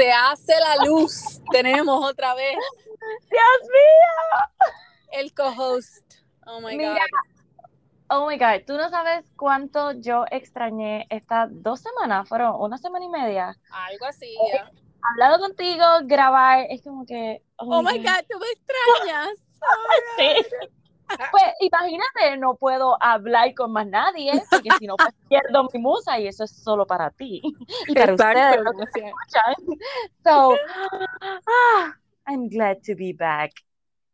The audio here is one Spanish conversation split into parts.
Se hace la luz. Tenemos otra vez Dios mío. el co-host. Oh my Mira, God. Oh my God, tú no sabes cuánto yo extrañé estas dos semanas, fueron una semana y media. Algo así. Eh, ya. Hablado contigo, grabar, es como que. Oh my God, tú me extrañas. Sí. Pues imagínate, no puedo hablar con más nadie, porque si no, pues pierdo mi musa y eso es solo para ti y para ustedes los que Exacto. escuchan. So, ah, I'm glad to be back.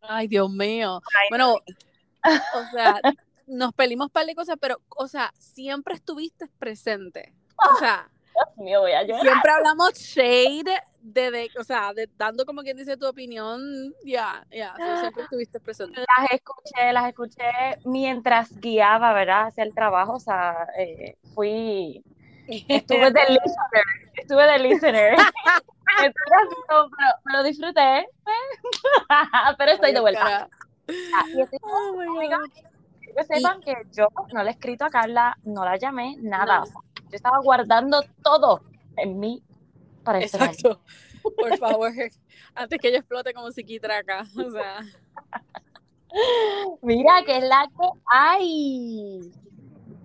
Ay, Dios mío. Bueno, o sea, nos pelimos par de cosas, pero, o sea, siempre estuviste presente. O sea, Dios mío, voy a llorar. siempre hablamos shade de, de- o sea, de, dando como quien dice tu opinión, ya, ya, so, siempre estuviste presente. Las escuché, las escuché mientras guiaba, ¿verdad? Hacia el trabajo, o sea, eh, fui, estuve de listener, estuve de listener. Estuve haciendo- pero me lo disfruté, pero estoy de vuelta. Ah, y estoy Oh my Amiga, God. que sepan que yo no le he escrito a Carla, no la llamé, nada. No. O sea, yo estaba guardando todo en mí para este. Exacto. Por favor, antes que ella explote como psiquitraca. O sea, Mira, que es la que hay.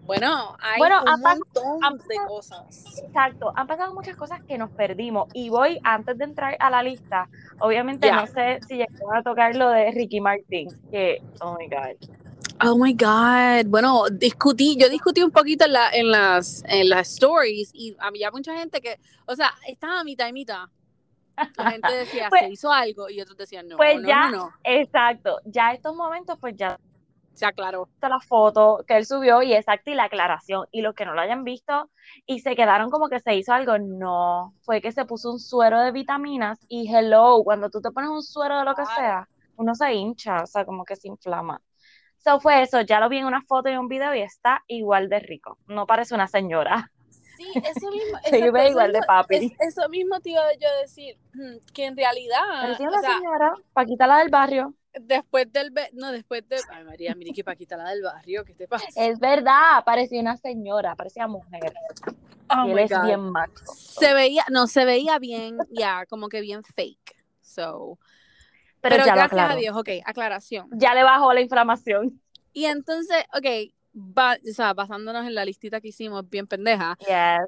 bueno, hay Bueno, un montón han de cosas. Exacto, han pasado muchas cosas que nos perdimos. Y voy, antes de entrar a la lista, obviamente no sé si llegaron a tocar lo de Ricky Martin, que, oh my God. Oh my God. Bueno, discutí, yo discutí un poquito en, la, en, las, en las stories y había mucha gente que, o sea, estaba a mitad y mitad. La gente decía, Pues- se hizo algo y otros decían, no, pues no, ya- no, no. Exacto, ya estos momentos, pues ya Se aclaró. está la foto que él subió y exacto y la aclaración. Y los que no lo hayan visto y se quedaron como que se hizo algo, no, fue que se puso un suero de vitaminas y hello, cuando tú te pones un suero de lo que sea, uno se hincha, o sea, como que se inflama. So fue eso, ya lo vi en una foto y un video y está igual de rico. No parece una señora. Sí, eso mismo. Se exacto, ve igual de papi. es- eso mismo te iba yo a decir, mm, que en realidad, Parecía o una sea, señora, Paquita la del barrio. después del, no, después de, ay María, mire que Paquita la del barrio, ¿qué te pasa? Es verdad, parecía una señora, parecía mujer. Oh y él es bien macho. Se veía, no, se veía bien, ya, como que bien fake. So, Pero, pero, ya lo gracias a. Dios, ok, aclaración. Ya le bajó la inflamación. Y entonces, ok, ba- o sea, basándonos en la listita que hicimos, bien pendeja. Yes.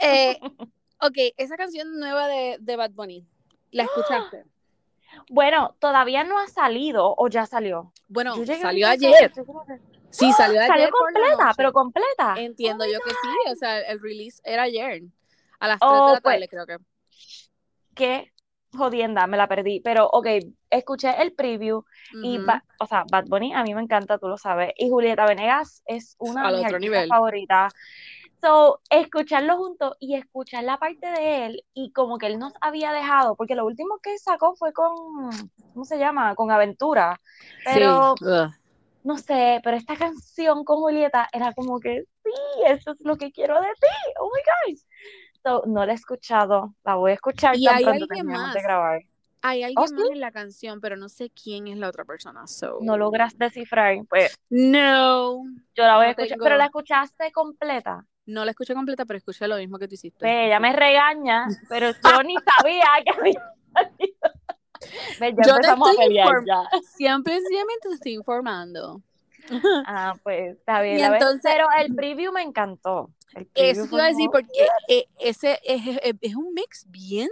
eh, ok, esa canción nueva de, de Bad Bunny, ¿la escuchaste? Bueno, todavía no ha salido o ya salió. Bueno, salió ayer. Sí, salió ayer. Salió completa, pero completa. Entiendo yo que sí, o sea, el release era ayer, a las 3 Oh, de la pues, tarde, creo que. Qué jodienda, me la perdí. Pero, ok, escuché el preview y. Ba- o sea, Bad Bunny a mí me encanta, tú lo sabes. Y Julieta Venegas es una de mis nivel. favoritas. So, escucharlo juntos y escuchar la parte de él y como que él nos había dejado, porque lo último que sacó fue con, ¿cómo se llama? Con Aventura. Pero, sí. no sé, pero esta canción con Julieta era como que, sí, eso es lo que quiero de ti. Oh my gosh. So, no la he escuchado, la voy a escuchar Y tan hay pronto alguien terminemos más. de grabar. Hay alguien ¿sí? más en la canción, pero no sé quién es la otra persona. So. No logras descifrar, pues No. yo la voy a escuchar, tengo- pero la escuchaste completa. No la escuché completa, pero escuché lo mismo que tú hiciste. Pues ella me regaña, pero yo ni sabía que había Yo te estoy ya. Siempre, sencillamente te estoy informando. Ah, pues está bien. Y entonces- pero el preview me encantó. Preview Eso iba a decir porque eh, ese es, es- es un mix bien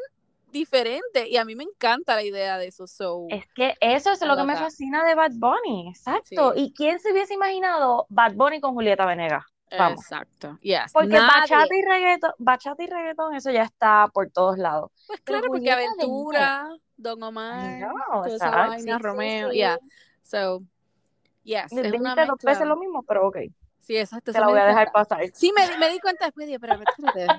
diferente y a mí me encanta la idea de eso. So, Es que eso es lo que me fascina de Bad Bunny, exacto. Sí. ¿Y quién se hubiese imaginado Bad Bunny con Julieta Venegas? Vamos. exacto. Yes. Porque Nadie. bachata y reggaetón, bachata y reggaetón, eso ya está por todos lados. Pues pero claro, porque Julieta Aventura, Don Omar, No, toda esa vaina, sí, Romeo, sí. yeah. So, yes, es Dijiste una dos veces lo mismo, pero ok, Sí, exacto. te la voy a dejar cuenta. pasar. Sí, me, me di cuenta después, dije, espérate.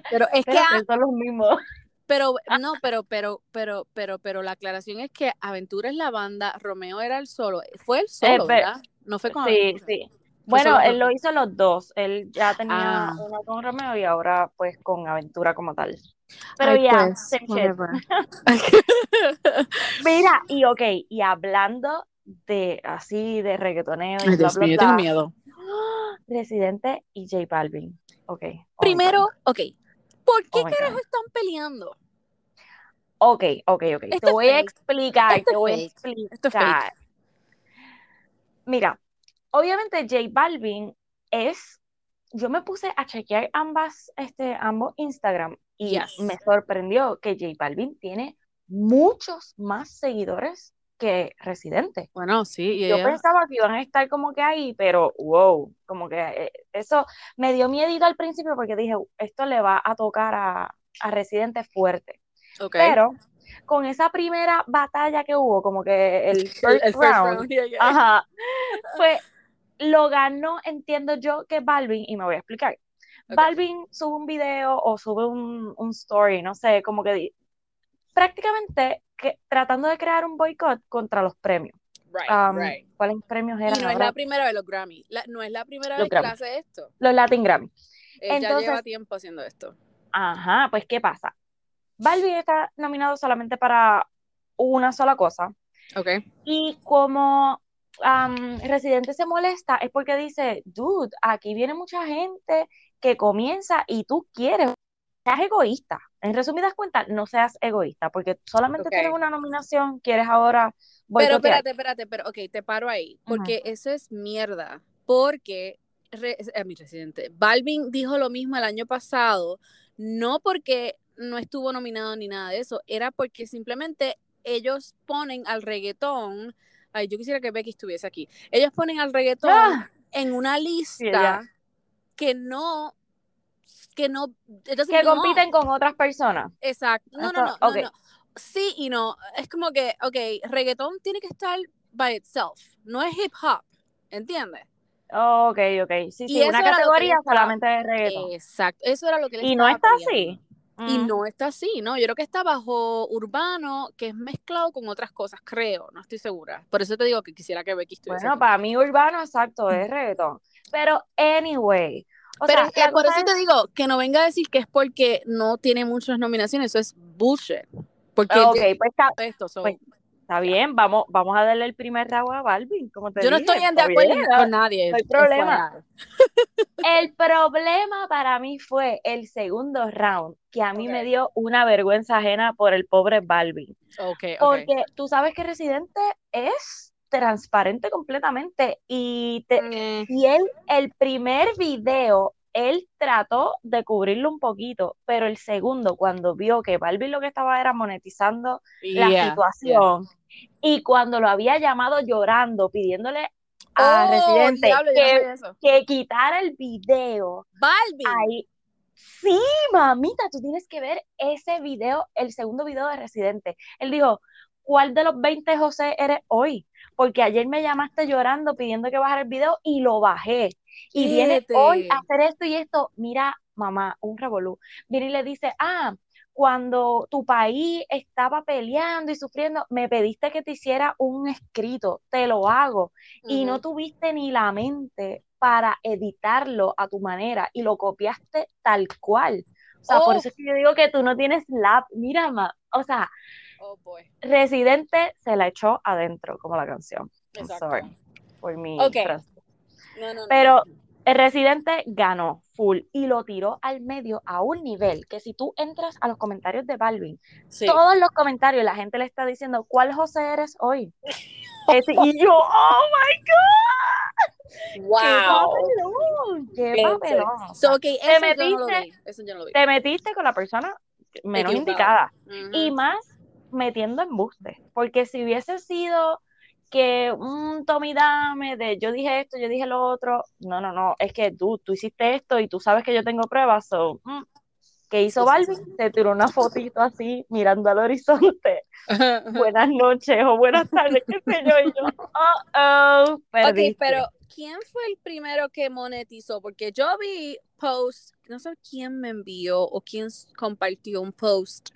Pero es que, Pero que son los mismos. pero, no, pero, pero, pero, pero, pero la aclaración es que Aventura es la banda, Romeo era el solo. Fue el solo, pe- ¿verdad? No fue con Sí, Aventura. sí. Bueno, él lo hizo los dos. Él ya tenía Ah. uno con Romeo y ahora pues con Aventura como tal. Pero Ay, ya, pues. Mira, y ok, y hablando de así de reggaetoneo y Ay, bla, Dios bla, mío, yo bla, tengo miedo. Residente y J Balvin. Ok. oh Primero, ok, ¿por qué Oh carajo están peleando? Ok, ok, ok. te voy a explicar, te voy a explicar. Mira, obviamente J Balvin es, yo me puse a chequear ambas, este, ambos Instagram y me sorprendió que J Balvin tiene muchos más seguidores que Residente. Bueno, sí. Yo pensaba que iban a estar como que ahí, pero wow, como que eh, eso me dio miedo al principio porque dije, esto le va a tocar a, a Residente fuerte. Pero con esa primera batalla que hubo, como que el first, round, pues lo ganó, entiendo yo, que Balvin, y me voy a explicar. Balvin sube un video o sube un, un story, no sé, como que prácticamente que, tratando de crear un boicot contra los premios. Um, ¿Cuáles premios eran? Y no es la primera vez los Grammy. no es la primera vez que hace esto. Los Latin Grammy. ya lleva tiempo haciendo esto. Ajá, pues ¿qué pasa? Balvin está nominado solamente para una sola cosa. Ok. Y como um, Residente se molesta es porque dice, dude, aquí viene mucha gente que comienza y tú quieres, seas egoísta. En resumidas cuentas, no seas egoísta, porque solamente tienes una nominación, quieres ahora Pero espérate, espérate, pero ok, te paro ahí, porque eso es mierda, porque eh, mi residente, Balvin dijo lo mismo el año pasado, no porque no estuvo nominado ni nada de eso, era porque simplemente ellos ponen al reggaetón, ay, yo quisiera que Becky estuviese aquí, ellos ponen al reggaetón ¡Ah! en una lista que no que no que compiten con otras personas. Exacto. No, no, no, no, Sí y no. Es como que, ok, reggaetón tiene que estar by itself. No es hip hop. ¿Entiendes? ok, ok. Sí, sí, una categoría solamente de reggaetón. Exacto. Eso era lo que Y no está así. Y mm. no está así, ¿no? Yo creo que está bajo urbano, que es mezclado con otras cosas, creo, no estoy segura. Por eso te digo que quisiera que Becky estuviese. Bueno, para mí urbano, exacto, es reggaetón. Pero, anyway. Pero por eso te digo, que no venga a decir que es porque no tiene muchas nominaciones, eso es bullshit. Porque ok, pues está, esto, pues Está bien, vamos, vamos a darle el primer round a Balvin, como te Yo no estoy de acuerdo con nadie. No hay problema. El problema para mí fue el segundo round, que a mí me dio una vergüenza ajena por el pobre Balvin. Okay, Porque tú sabes que Residente es transparente completamente y, te, mm. y él, el primer video él trató de cubrirlo un poquito, pero el segundo, cuando vio que Balvin lo que estaba era monetizando la situación, y cuando lo había llamado llorando, pidiéndole a oh, Residente que, quitara el video. Balvin. Ahí, sí, mamita, tú tienes que ver ese video, el segundo video de Residente. Él dijo, ¿cuál de los 20 José eres hoy? Porque ayer me llamaste llorando pidiendo que bajara el video y lo bajé. Y viene hoy a hacer esto y esto, mira, mamá, un revolú, viene y le dice, ah, cuando tu país estaba peleando y sufriendo, me pediste que te hiciera un escrito, te lo hago, y no tuviste ni la mente para editarlo a tu manera y lo copiaste tal cual. O sea, por eso es que yo digo que tú no tienes lab. Mira, ma, o sea, oh, Residente se la echó adentro, como la canción. Sorry por mi pero el residente ganó full y lo tiró al medio a un nivel que si tú entras a los comentarios de Balvin, todos los comentarios la gente le está diciendo, ¿cuál José eres hoy? y yo, oh my God. Wow. ¡Qué papelón! te, metiste, te metiste con la persona menos indicada. Y más metiendo embuste. Porque si hubiese sido que un Tommy dame de yo dije esto, yo dije lo otro. No, no, no, es que tú, tú hiciste esto y tú sabes que yo tengo pruebas. So, mm, ¿Qué hizo Balvin? Se tiró una fotito así, mirando al horizonte. Buenas noches o buenas tardes, qué sé yo. Y yo, oh, oh, pero ¿quién fue el primero que monetizó? Porque yo vi post, no sé quién me envió o quién compartió un post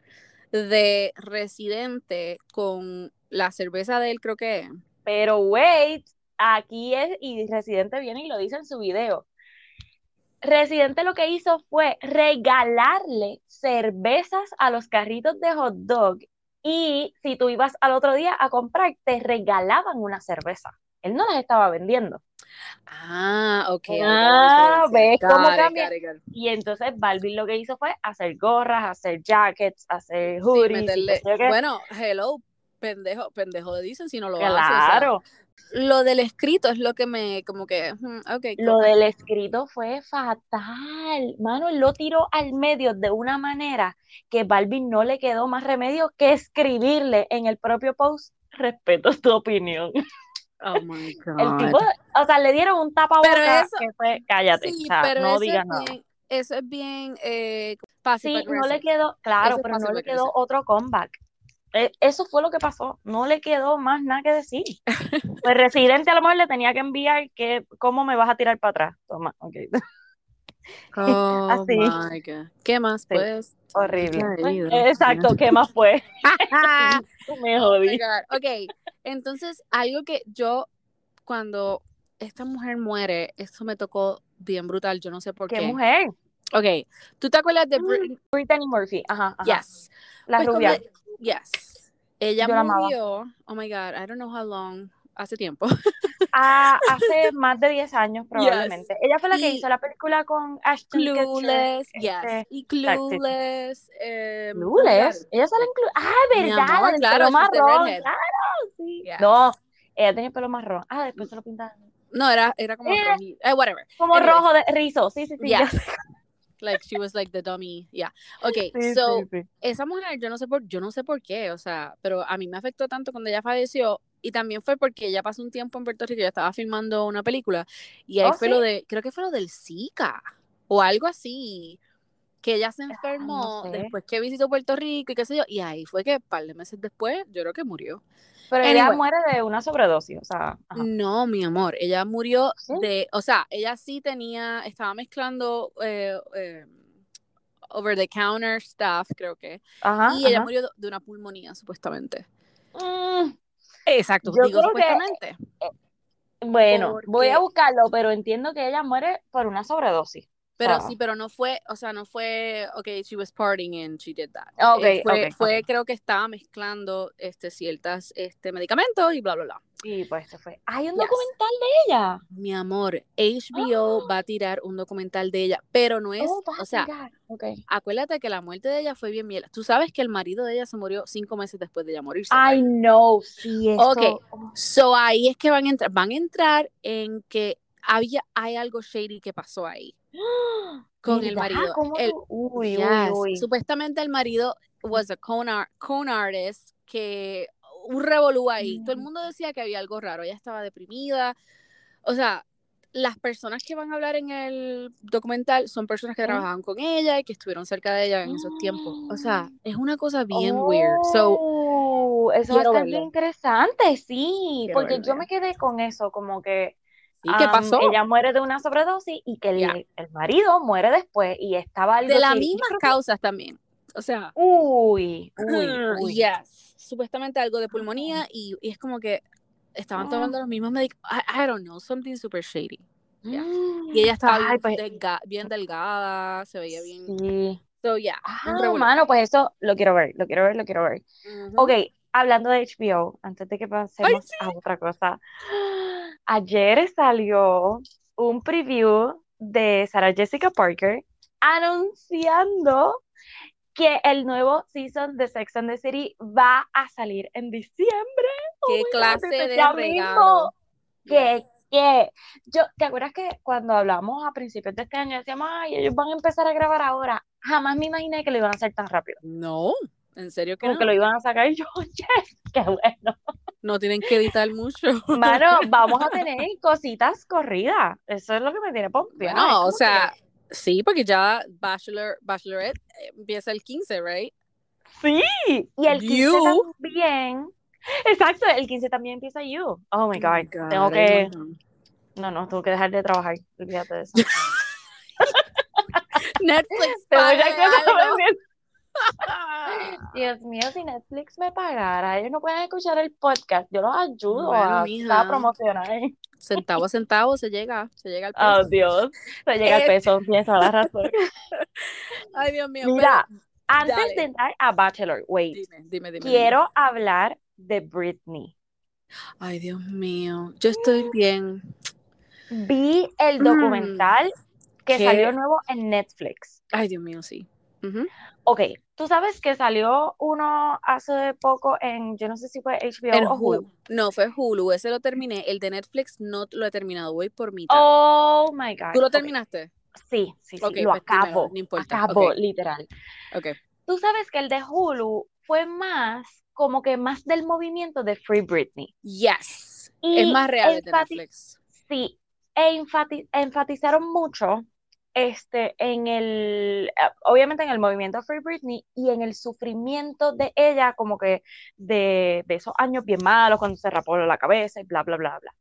de Residente con la cerveza de él, creo que. Pero wait, aquí es, y Residente viene y lo dice en su video. Residente lo que hizo fue regalarle cervezas a los carritos de hot dog y si tú ibas al otro día a comprar, te regalaban una cerveza. Él no las estaba vendiendo. Ah, ok. Ah, ¿ves cómo cambia? Y entonces Balvin lo que hizo fue hacer gorras, hacer jackets, hacer hoodies. bueno, hello, pendejo, pendejo de dicen si no lo hace. Claro. lo del escrito es lo que me, como que, ok. Lo del escrito fue fatal. Mano, él lo tiró al medio de una manera que Balvin no le quedó más remedio que escribirle en el propio post, respeto tu opinión. Oh my God. El tipo, o sea, le dieron un tapabocas pero eso, que fue, cállate, sí, pero no digas nada. eso es bien eh, Sí, no le quedó, claro, pero no le quedó otro comeback. E, eso fue lo que pasó, no le quedó más nada que decir. Pues Residente a lo mejor le tenía que enviar que cómo me vas a tirar para atrás. Toma, ok. Oh Así. my God. ¿Qué más pues? Horrible. Exacto, ¿qué más pues? me jodí. Oh ok, entonces algo que yo cuando esta mujer muere, esto me tocó bien brutal, yo no sé por qué. ¿Qué mujer? Ok, ¿tú te acuerdas de mm, Brittany Murphy? Ajá, ajá. Yes. La pues rubia. yes. Ella murió, oh my God, I don't know how long, hace tiempo. Ah, hace más de 10 años probablemente. Ella fue la que hizo la película con Ashton Clueless, yes. Este, y Clueless. Eh, Clueless. Ella sale en Clueless. Ah, verdad, el claro, pelo marrón. Claro, sí. No, ella tenía el pelo marrón. Ah, después se lo pintaron. No, era, era como eh, eh, whatever. Como rojo de rizo, sí, sí, sí. Yeah. like she was like the dummy, yeah. Okay, so esa mujer yo no sé por yo no sé por qué, o sea, pero a mí me afectó tanto cuando ella falleció y también fue porque ella pasó un tiempo en Puerto Rico, ya estaba filmando una película y ahí oh, fue lo de, creo que fue lo del Zika o algo así, que ella se enfermó después que visitó Puerto Rico y qué sé yo, y ahí fue que un par de meses después yo creo que murió. Pero ella muere de una sobredosis, o sea. No, mi amor, ella murió de, o sea, ella sí tenía, estaba mezclando eh, eh, over the counter stuff, creo que, y ella murió de una pulmonía, supuestamente. Mm. Exacto, digo supuestamente. Eh, bueno, voy a buscarlo, pero entiendo que ella muere por una sobredosis. Pero sí, pero no fue, o sea, no fue, ok, she was partying and she did that. Okay, fue, fue creo que estaba mezclando este, ciertas este, medicamentos y bla, bla, bla. Y pues se fue. Hay un documental de ella. Mi amor, HBO va a tirar un documental de ella, pero no es, oh, o sea, acuérdate que la muerte de ella fue bien miel. Tú sabes que el marido de ella se murió cinco meses después de ella morirse. I know, sí. Esto... Ok, so ahí es que van a entrar, van a entrar en que había, hay algo shady que pasó ahí con el marido. El, uy, Supuestamente el marido was a con, con artist que un revolú ahí. Todo el mm. mundo decía que había algo raro. Ella estaba deprimida. O sea, las personas que van a hablar en el documental son personas que trabajaban con ella y que estuvieron cerca de ella en esos tiempos. O sea, es una cosa bien weird. So, oh, eso va a estar bien interesante, sí, porque yo me quedé con eso, como que ¿Y qué pasó? ella muere de una sobredosis y que el, marido muere después y estaba algo De las mismas causas también. O sea. Uy, uy, uy. Yes. Supuestamente algo de pulmonía y, y es como que estaban tomando los mismos medicamentos. I, don't know, something super shady. Y ella estaba bien, pues bien, delgada, se veía bien. Sí. So, yeah, ah, mano, pues eso lo quiero ver, lo quiero ver, lo quiero ver. Ok, hablando de HBO, antes de que pasemos a otra cosa ayer salió un preview de Sarah Jessica Parker anunciando que el nuevo season de Sex and the City va a salir en diciembre. ¿Qué clase de regalo? ¿Qué, qué? Yo, ¿te acuerdas que cuando hablamos a principios de este año decíamos, ay, ellos van a empezar a grabar ahora? Jamás me imaginé que lo iban a hacer tan rápido. No, en serio que Como que lo iban a sacar y yo, yes, qué bueno. No tienen que editar mucho. Mano, vamos a tener cositas corridas. Eso es lo que me tiene pompeada. No, o sea, sí, porque ya Bachelor, Bachelorette eh, empieza el 15, ¿right? Sí, y el 15 también. Exacto, el 15 también empieza You. Oh my God. tengo que. No, no, tengo que dejar de trabajar. Olvídate de eso. Netflix. A Dios mío, si Netflix me pagara, ellos no pueden escuchar el podcast, yo los ayudo a, promocionar. Centavo a centavo se llega, se llega al peso. Oh, Dios, se llega al peso, piensa la razón. Ay, Dios mío. Mira, antes de entrar a Bachelor, wait, dime, dime, quiero hablar de Britney. Ay, Dios mío, yo estoy bien. vi el documental que ¿Qué? salió nuevo en Netflix. Ay, Dios mío, sí. Ujú. Ok, tú sabes que salió uno hace poco en, yo no sé si fue HBO En o Hulu. Hulu. No, fue Hulu, ese lo terminé. El de Netflix no lo he terminado, voy por mitad. Oh my God. ¿Tú lo terminaste? Sí, sí, sí, Ok, lo pues acabo. no importa, Acabo, literal. Ok. Tú sabes que el de Hulu fue más, como que más del movimiento de Free Britney. Yes. Y es más real el de Netflix. Sí, e enfati- enfatizaron mucho este, en el, eh, obviamente en el movimiento Free Britney y en el sufrimiento de ella, como que de, de esos años bien malos, cuando se rapó la cabeza y bla, bla, bla, bla.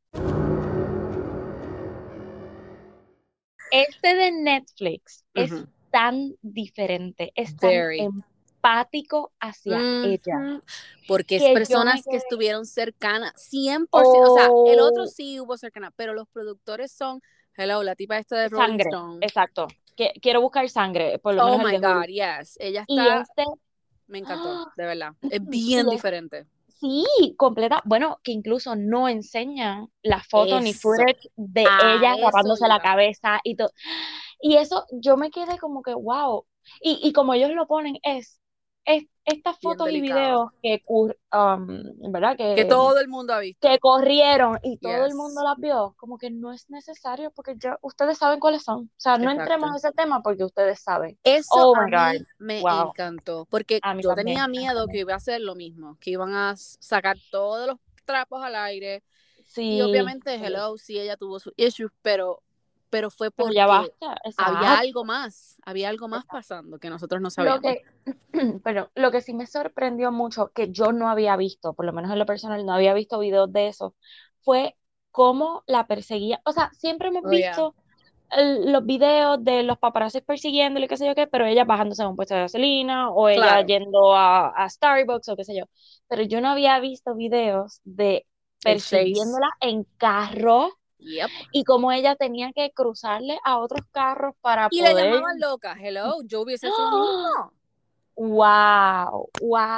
Este de Netflix es tan diferente, es tan Very. empático hacia ella. Porque es que personas que estuvieron cercanas, 100%, o sea, el otro Oh. sí hubo cercana, pero los productores son, hello, la tipa esta de Rolling Sangre, Stone. exacto. Que, quiero buscar sangre, por lo Oh menos my. God, yes. Ella está, este, me encantó, de verdad. Es y bien es- diferente. sí, completa, bueno, que incluso no enseñan la foto ni footage de A ella eso rapándose la cabeza y todo. Y eso, yo me quedé como que, wow. Y, y como ellos lo ponen, es, es estas fotos y videos que, um, ¿verdad? Que, Que todo el mundo ha visto. que corrieron y todo el mundo las vio, como que no es necesario porque ya ustedes saben cuáles son. O sea, no entremos a ese tema porque ustedes saben. Eso Oh a mí me Wow. encantó, porque yo también, tenía miedo que iba a ser lo mismo, que iban a sacar todos los trapos al aire. Y Sí, obviamente, sí. hello, sí, ella tuvo sus issues, pero, pero fue ya porque basta, había algo más, había algo más pasando que nosotros no Lo sabíamos. que, pero lo que sí me sorprendió mucho, que yo no había visto, por lo menos en lo personal, no había visto videos de eso, fue cómo la perseguía. O sea, siempre hemos Oh, yeah. visto el- los videos de los paparazzis persiguiéndole, qué sé yo qué, pero ella bajándose a un puesto de gasolina o ella Claro. yendo a, a Starbucks o qué sé yo. Pero yo no había visto videos de persiguiéndola en carro Yep. y cómo ella tenía que cruzarle a otros carros para Y le poder llamaban loca, hello, yo hubiese hecho lo mismo. Wow,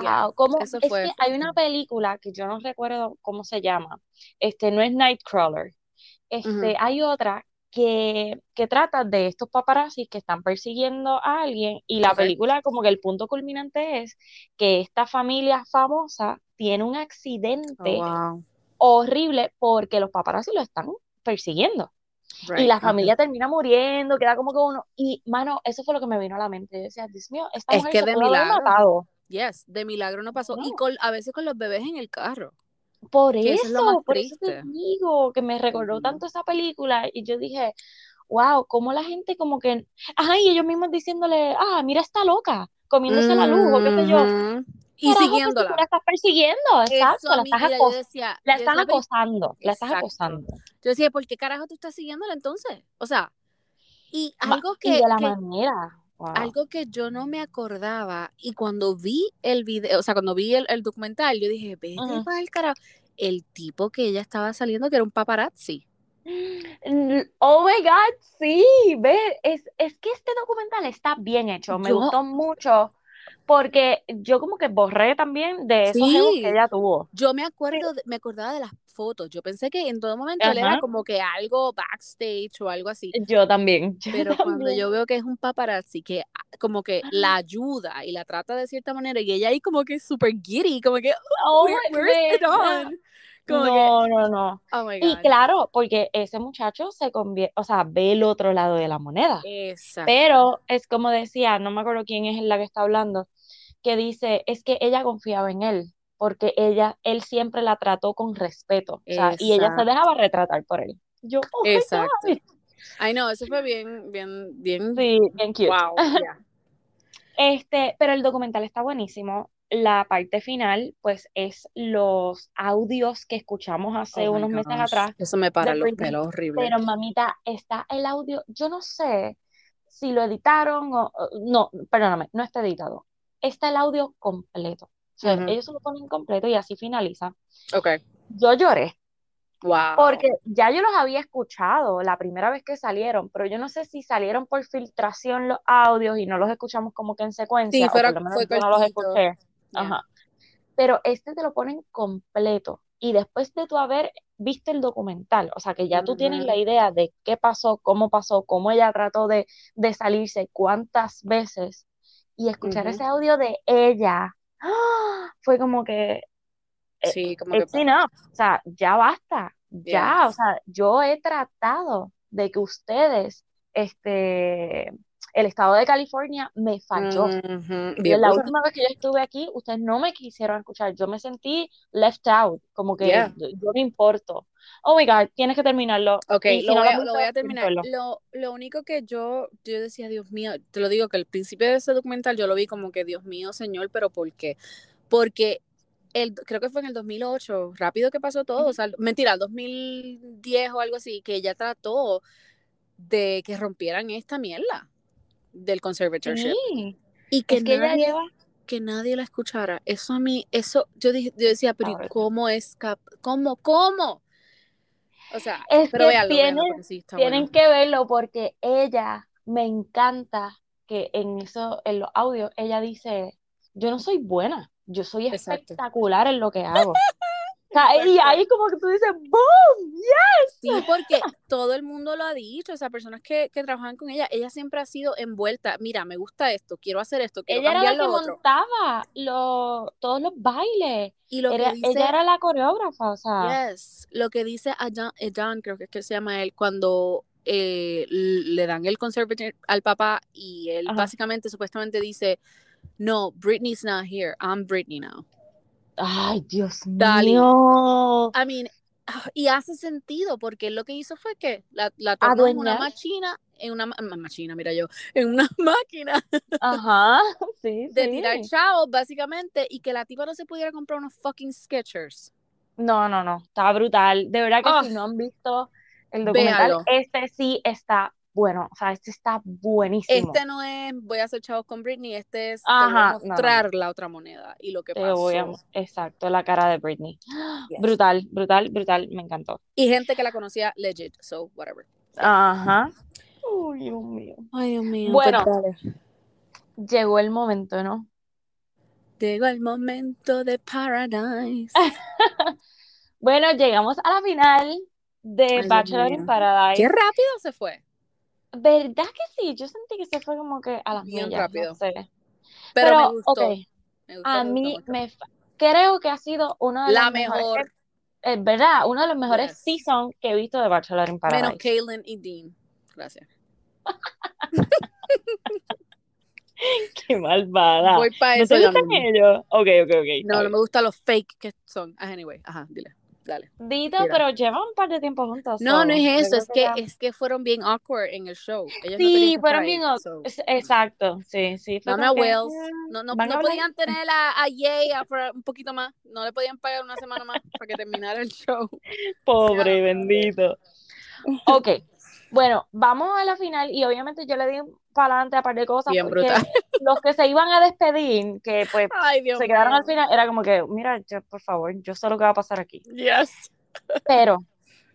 Yeah, wow. Como es hay una película que yo no recuerdo cómo se llama. Este no es Nightcrawler. Este hay otra que, que trata de estos paparazzis que están persiguiendo a alguien y la película como que el punto culminante es que esta familia famosa tiene un Oh, accidente wow. horrible porque los paparazzi lo están persiguiendo. Y la familia termina muriendo, queda como que uno. Y, mano, eso fue lo que me vino a la mente. Yo decía, Dios mío, esta Es mujer que de milagro. matado. Yes, de milagro no pasó. Y con, a veces con los bebés en el carro, Por eso es lo más eso, por eso te digo que me recordó tanto esa película. Y yo dije, wow, cómo la gente como que. Ajá, y ellos mismos diciéndole, ah, mira, está loca, comiéndose la luz, o qué sé yo. Y Carajo, pues si tú siguiéndola. la estás persiguiendo, exacto, la estás, acos decía, la decía, "Ve, acosando, la estás exacto. acosando. Yo decía, ¿por qué carajo tú estás siguiéndola entonces? O sea, y algo y que, de la que manera, wow. algo que yo no me acordaba y cuando vi el video, o sea, cuando vi el, el documental, yo dije, vete Ujú. para el carajo. El tipo que ella estaba saliendo, que era un paparazzi. Oh my God, sí, ve, es, es que este documental está bien hecho, me Yo, gustó mucho porque yo como que borré también de esos jevos que sí, ella tuvo. yo me Sí, acuerdo, me acordaba de las fotos. Yo pensé que en todo momento él era como que algo backstage o algo así. yo también, yo Pero cuando yo veo que es un paparazzi que ah, como que la ayuda y la trata de cierta manera y ella ahí como que super giddy, como que, Oh where, where's ¿verdad? dawn? Como que, No, no, no. oh my Y God. claro, porque ese muchacho se convierte, o sea, ve el otro lado de la moneda. Exacto. Pero es como decía, no me acuerdo quién es la que está hablando, que dice, es que ella confiaba en él, porque ella, él siempre la trató con respeto, o sea, y ella se dejaba retratar por él. Yo, oh Exacto. Ay, no, eso fue bien, bien, bien, Sí, bien cute. wow, yeah. Este, pero el documental está buenísimo. La parte final, pues, es los audios que escuchamos hace Oh unos meses atrás Eso me para los pelos horrible. Pero mamita, está el audio, yo no sé si lo editaron o- no, perdóname, no está editado. Está el audio completo. O sea, Ujú. ellos se lo ponen completo y así finaliza. Ok. Yo lloré Wow. porque ya yo los había escuchado la primera vez que salieron, pero yo no sé si salieron por filtración los audios y no los escuchamos como que en Sí, secuencia, o fuera, por lo menos fue yo no los escuché. Yeah. Ajá. Pero este te lo ponen completo y después de tú haber visto el documental, o sea, que ya tú tienes la idea de qué pasó, cómo pasó, cómo ella trató de, de salirse, cuántas veces, y escuchar ese audio de ella, ¡ah! fue como que, eh, Sí, como que enough, o sea, ya basta, ya, o sea, yo he tratado de que ustedes, este, el estado de California me falló. Bien la última vez que yo estuve aquí, ustedes no me quisieron escuchar. Yo me sentí left out, como que Yeah. yo no importo. Oh my God, tienes que terminarlo. Ok, si lo no voy lo a, has lo voy a terminar. Lo, lo único que yo, yo decía, Dios mío, te lo digo que al principio de ese documental yo lo vi como que, Dios mío, señor, pero ¿por qué? Porque el, creo que fue en el 2008, rápido que pasó todo, o sea, mentira, el 2010 o algo así, que ella trató de que rompieran esta mierda del conservatorship Sí, y que es que ella nadie, lleva, que nadie la escuchara. Eso a mí, eso, yo, dije, yo decía, pero ¿y Cabrón. cómo es cap cómo, cómo? O sea, es pero que véanlo, tienen, sí tienen bueno. que verlo porque ella me encanta que en eso, en los audios, ella dice, yo no soy buena, yo soy Exacto. espectacular en lo que hago. Y ahí como que tú dices, ¡boom! ¡Yes! Sí, porque todo el mundo lo ha dicho, o sea, personas que, que trabajan con ella, ella siempre ha sido envuelta, mira, me gusta esto, quiero hacer esto, quiero Ella era la que lo otro. montaba lo- todos los bailes. Y lo Era- que dice, ella era la coreógrafa, o sea, yes, lo que dice Adam, Adam, creo que es que se llama él, cuando eh, le dan el conservator al papá y él Ajá. básicamente, supuestamente dice, no, Britney's not here, I'm Britney now. Ay, Dios Dali. mío. I mean, ah, y hace sentido porque lo que hizo fue que la, la tornó en una máquina, en una ma- máquina, mira yo, en una máquina Ajá, sí, de tirar chavos básicamente y que la tipa no se pudiera comprar unos fucking Skechers. No, no, no, está brutal. De verdad que Ah, si no han visto el documental, véanlo. este sí está bueno, o sea, este está buenísimo. Este no es voy a hacer chavos con Britney, este es te voy a Ajá, no, no, no. mostrar la otra moneda y lo que voy a, pasó. exacto, la cara de Britney. Yes. Brutal, brutal, brutal, me encantó. Y gente que la conocía legit, so whatever. Ajá. Uy, Dios mío. Ay, Dios mío. Bueno, llegó el momento, ¿no? Llegó el momento de Paradise. Bueno, llegamos a la final de Ay, Bachelor in mío. Qué Paradise. rápido se fue. ¿Verdad que sí? Yo sentí que se fue como que a las Bien millas, no rápido. sé. Pero, me Pero, gustó. ok, Me gustó, a me mí me creo que ha sido uno de La los mejores, mejor. es verdad, uno de los mejores Yes. seasons que he visto de Bachelor in Menos Paradise. Kaylin y Dean. Gracias. Qué malvada. Voy para ¿No eso te ya gustan ellos? Ok, ok, ok, No, no me gustan los fake que son. Ah, anyway, ajá, dile. Dale. Dito, Tira. pero llevan un par de tiempo juntos, No, no so, es eso, es que es que fueron bien awkward en el show. Ellos Sí, fueron bien, So, es- exacto, sí, sí, fue dame a como que, Wells. No, no, no podían tener a, a Jay a- un poquito más. No le podían pagar una semana más para que terminara el show. Pobre, bendito. Ok, bueno, vamos a la final y obviamente yo le di para adelante a par de cosas Bien porque brutal. los que se iban a despedir, que pues Ay, se quedaron al final, era como que, mira, yo, por favor, yo sé lo que va a pasar aquí. Yes. Pero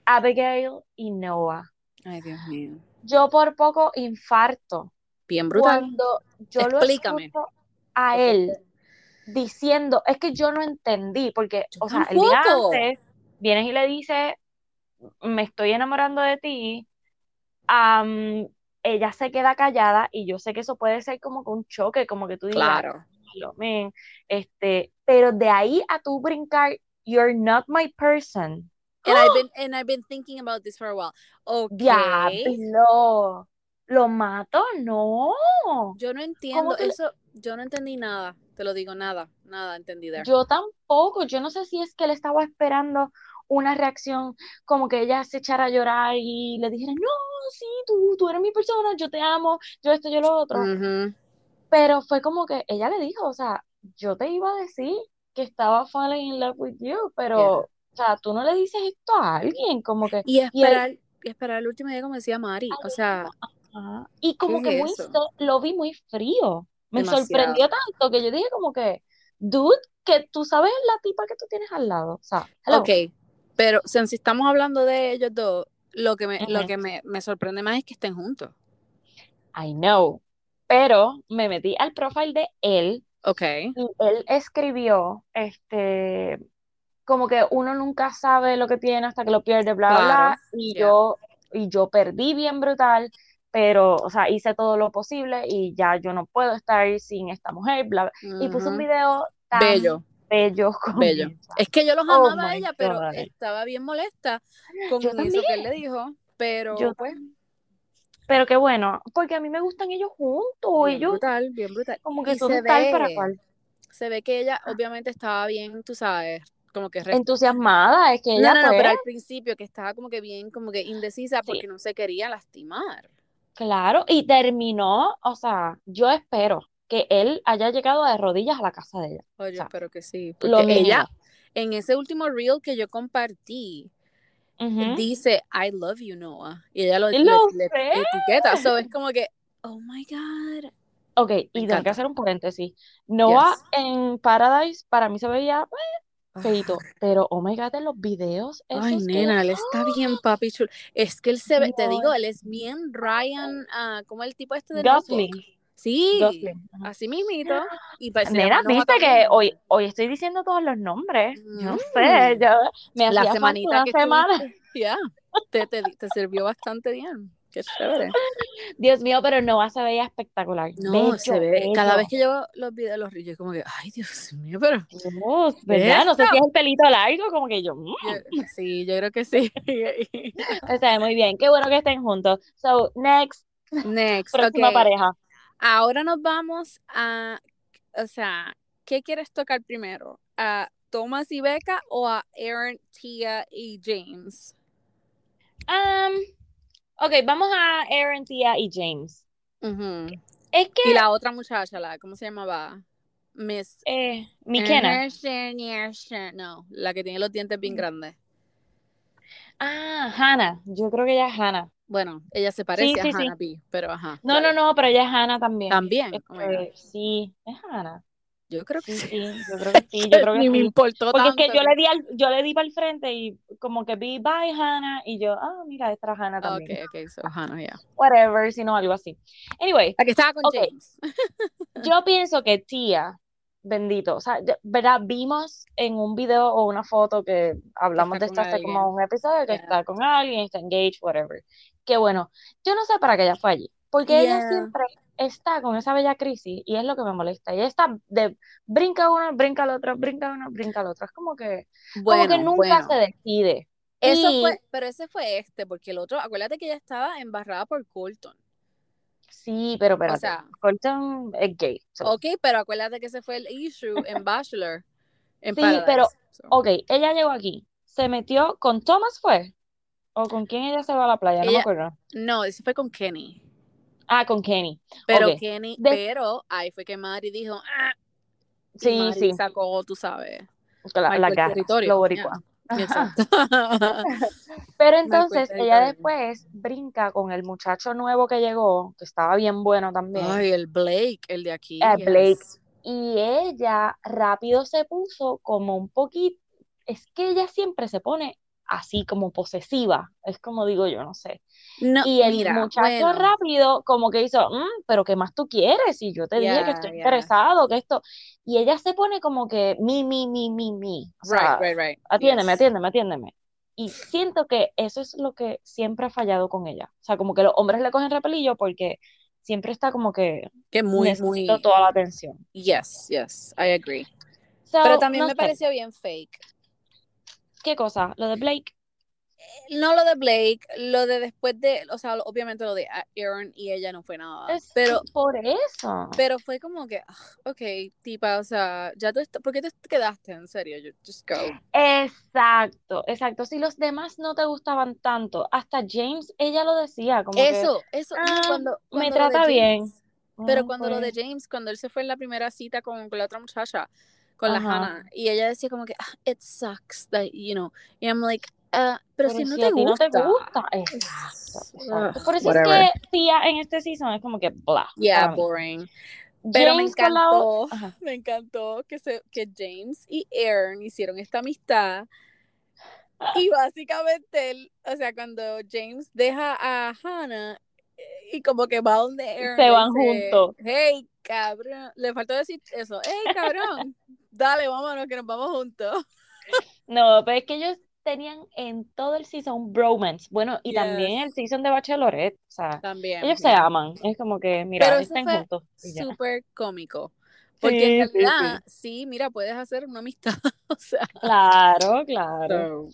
Abigail y Noah, Ay, Dios mío. yo por poco infarto Bien brutal. cuando yo lo Explícame. escucho a él diciendo, es que yo no entendí, porque, yo o sea, el día antes vienes y le dices, me estoy enamorando de ti, am, ella se queda callada y yo sé que eso puede ser como que un choque, como que tú digas, Claro. "Diablo, men", este, pero de ahí a tú brincar, you're not my person. And I've been and I've been thinking about this for a while. Okay. Diablo, lo mato, no. Yo no ¿Cómo entiendo le- eso. Yo no entendí nada. Te lo digo, nada. Nada entendí there. Yo tampoco, yo no sé si es que él estaba esperando una reacción como que ella se echara a llorar y le dijera, no, sí, tú, tú eres mi persona, yo te amo, yo esto, yo lo otro. Ujú. Pero fue como que ella le dijo, o sea, yo te iba a decir que estaba falling in love with you, pero, Yeah. o sea, tú no le dices esto a alguien, como que, Y y él, esperar, y esperar el último día, como decía Mari. O sea, ajá, y ¿qué como es que muy, lo vi muy frío. Me Demasiado. sorprendió tanto que yo dije como que, dude, que tú sabes la tipa que tú tienes al lado, o sea, hello. Ok, pero si si estamos hablando de ellos dos, lo que me, lo que me, me sorprende más es que estén juntos. I know. Pero me metí al profile de él Ok. y él escribió, este, como que uno nunca sabe lo que tiene hasta que lo pierde, bla, bla, Claro, bla, y yeah. yo, y yo perdí bien brutal, pero, o sea, hice todo lo posible y ya yo no puedo estar sin esta mujer, bla, bla. Y puse un video tan Bello, bello con bello. ella. Es que yo los Oh amaba a ella, pero estaba bien molesta con Yo eso que él le dijo. Pero Yo pues. Pero qué bueno, porque a mí me gustan ellos juntos, bien ellos brutal, bien brutal. como que son se tal para ve, cual. se ve que ella obviamente estaba bien, tú sabes, como que Entusiasmada, es que ella no, no, pues, pero al principio que estaba como que bien, como que indecisa sí, porque no se quería lastimar. claro, y terminó, o sea, yo espero que él haya llegado de rodillas a la casa de ella. O Oye, sea, espero que sí, lo porque ella, en ese último reel que yo compartí, dice, I love you, Noah. Y ella lo, le, etiqueta. So es como que, oh my God. Ok, Me y tengo que encanta. hacer un paréntesis. Noah Yes. en Paradise para mí se veía eh, Ah, feito, pero oh my god, en los videos Ay, que nena, él está bien papi chulo. Es que él se ve, te digo, él es bien Ryan, ah, como el tipo este de Notebook. Sí, así mismito. Y se Nena, llama Noah viste que hoy, hoy estoy diciendo todos los nombres. Yo no sé, Mm. ya me La hacía semanita una que semana. ya, te, te, te sirvió bastante bien. Qué chévere. Dios mío, pero Noah se veía espectacular. No, se Bello, ve, cada vez bello. que yo los videos, los reels, yo como que, ay, Dios mío, pero Dios, ¿verdad? No sé si es el pelito largo, como que yo. mm. Yo- sí, yo creo que sí. Está muy bien. Qué bueno que estén juntos. So, next, Next, próxima ok. pareja. Ahora nos vamos a, o sea, ¿qué quieres tocar primero? ¿A Thomas y Becca o a Aaron, Tia y James? Um, ok, vamos a Aaron, Tia y James. Ujú. Es que Y la otra muchacha, la, ¿cómo se llamaba? Miss eh, McKenna. No, la que tiene los dientes bien grandes. Ah, Hannah. Yo creo que ella es Hannah. Bueno, ella se parece Sí, sí, a. Hannah B, pero ajá. No, no, dale. no, pero ella es Hannah también. También. Oh. Este, sí, es Hannah. Yo creo que Sí, yo creo que sí, yo creo que Ni me importó Porque es que yo le di al, yo le di para el frente y como que vi bye Hannah y yo, ah, mira, esta era Hannah Ok, también. ok, so Hannah, ya. Whatever, si no, algo así. Anyway, La que estaba con Ok. James. yo pienso que tía, bendito, o sea, ¿verdad? Vimos en un video o una foto que hablamos está de esto hace como un episodio, que Yeah. está con alguien, está engaged, whatever. Qué bueno. Yo no sé para qué ella fue allí, porque ella siempre está con esa bella crisis y es lo que me molesta. Ella está de brinca uno, brinca al otro, brinca uno, brinca al otro. Es como que, como que Bueno, nunca bueno. se decide. Eso Y fue, pero ese fue este, porque el otro, acuérdate que ella estaba embarrada por Colton. sí, pero O espérate, sea, Colton es gay. so. ok, pero acuérdate que ese fue el issue en Bachelor, en Sí, Paradise. pero, So, ok, ella llegó aquí, se metió con Thomas, ¿fue? ¿O con quién ella se va a la playa? No me Ella- acuerdo. No, ese fue con Kenny. Ah, con Kenny. Pero. Kenny, De- pero ahí fue que Mari dijo, ah, Sí, Mari sí, sacó, tú sabes, la, la el territorio. lo boricua. Exacto. Pero el entonces ella después brinca con el muchacho nuevo que llegó, que estaba bien bueno también, Ay, el Blake, el de aquí. Eh, Blake. y ella rápido se puso como un poquito, es que ella siempre se pone así como posesiva, es como digo yo, no sé. No, Y el mira, muchacho bueno, rápido como que hizo, "Mm, pero ¿qué más tú quieres? Y yo te dije que estoy ya. interesado, que esto. Y ella se pone como que mi, mi, mi, mi, mi. O sea, right, right, right. atiéndeme, yes. atiéndeme, atiéndeme. Y siento que eso es lo que siempre ha fallado con ella. O sea, como que los hombres le cogen repelillo porque siempre está como que Que muy, muy, toda la atención. yes, yes, I agree. So, Pero también no me sé, pareció bien fake. ¿Qué cosa? Lo de Blake. No lo de Blake, lo de después de, o sea, obviamente lo de Aaron y ella no fue nada. Es Pero, por eso. pero fue como que, ah, ok, tipa, o sea, ya tú, ¿por qué te quedaste? En serio, you just go. Exacto, exacto. Si los demás no te gustaban tanto, hasta James, ella lo decía, como que Eso, eso, no, "Ah, cuando, me cuando de trata bien. Pero Ah, cuando lo de pues, James, cuando él se fue en la primera cita con, con la otra muchacha, con la. Hannah, y ella decía como que, ah, it sucks that, you know, y I'm like, ah, pero, si no si te a ti no te gusta. gusta, exacto, exacto. Ugh, Por eso whatever. es que Tía en este season es como que bla, Yeah, boring. Pero me James encantó, me encantó que, se, que James y Aaron hicieron esta amistad. Y básicamente, él, o sea, cuando James deja a Hannah eh, y como que va donde Aaron Se van dice, juntos. hey, cabrón, le faltó decir eso, hey, cabrón, dale, vámonos, que nos vamos juntos. No, pero es que ellos tenían en todo el season bromance. Bueno, y también el season de Bachelorette. O sea, También. ellos se aman. Es como que, mira, Pero estén juntos. Súper cómico. Porque en Sí, sí, realidad, sí, mira, puedes hacer una amistad. o sea, Claro, claro.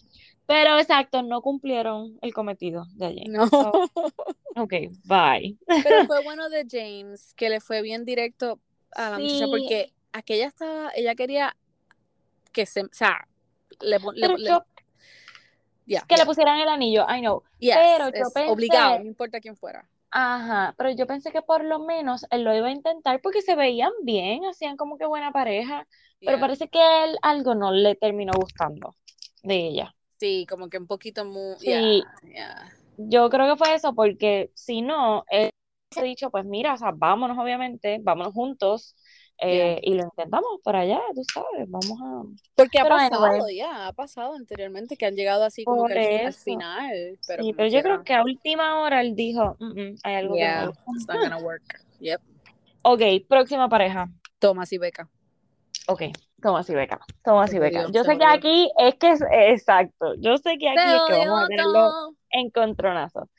Pero exacto, no cumplieron el cometido de ayer. no. So, ok, bye. Pero fue bueno de James, que le fue bien directo a la muchacha, porque aquella estaba, ella quería que se, o sea, le, le- yo, que le pusieran el anillo, I know. yes, pero yo pensé- obligado, no importa quién fuera. Ajá, pero yo pensé que por lo menos él lo iba a intentar porque se veían bien, hacían como que buena pareja, pero parece que él algo no le terminó gustando de ella. Sí, como que un poquito muy, Sí. Yo creo que fue eso, porque si no, él se ha dicho, pues mira, o sea, vámonos obviamente, vámonos juntos, eh, y lo intentamos por allá, tú sabes, vamos a... Porque ha Pero pasado, ya, ha pasado anteriormente que han llegado así como que al, al final, pero Sí, pero yo creo que a última hora él dijo, "Mm, mm, hay algo que no Yeah, gusta". it's not gonna work. Yep. Ok, próxima pareja. Thomas y Beca. Ok, Tomás y Beca. Tomás y Beca. Yo sé que aquí es que es exacto. Yo sé que aquí es que vamos a tenerlo todo. en contronazo.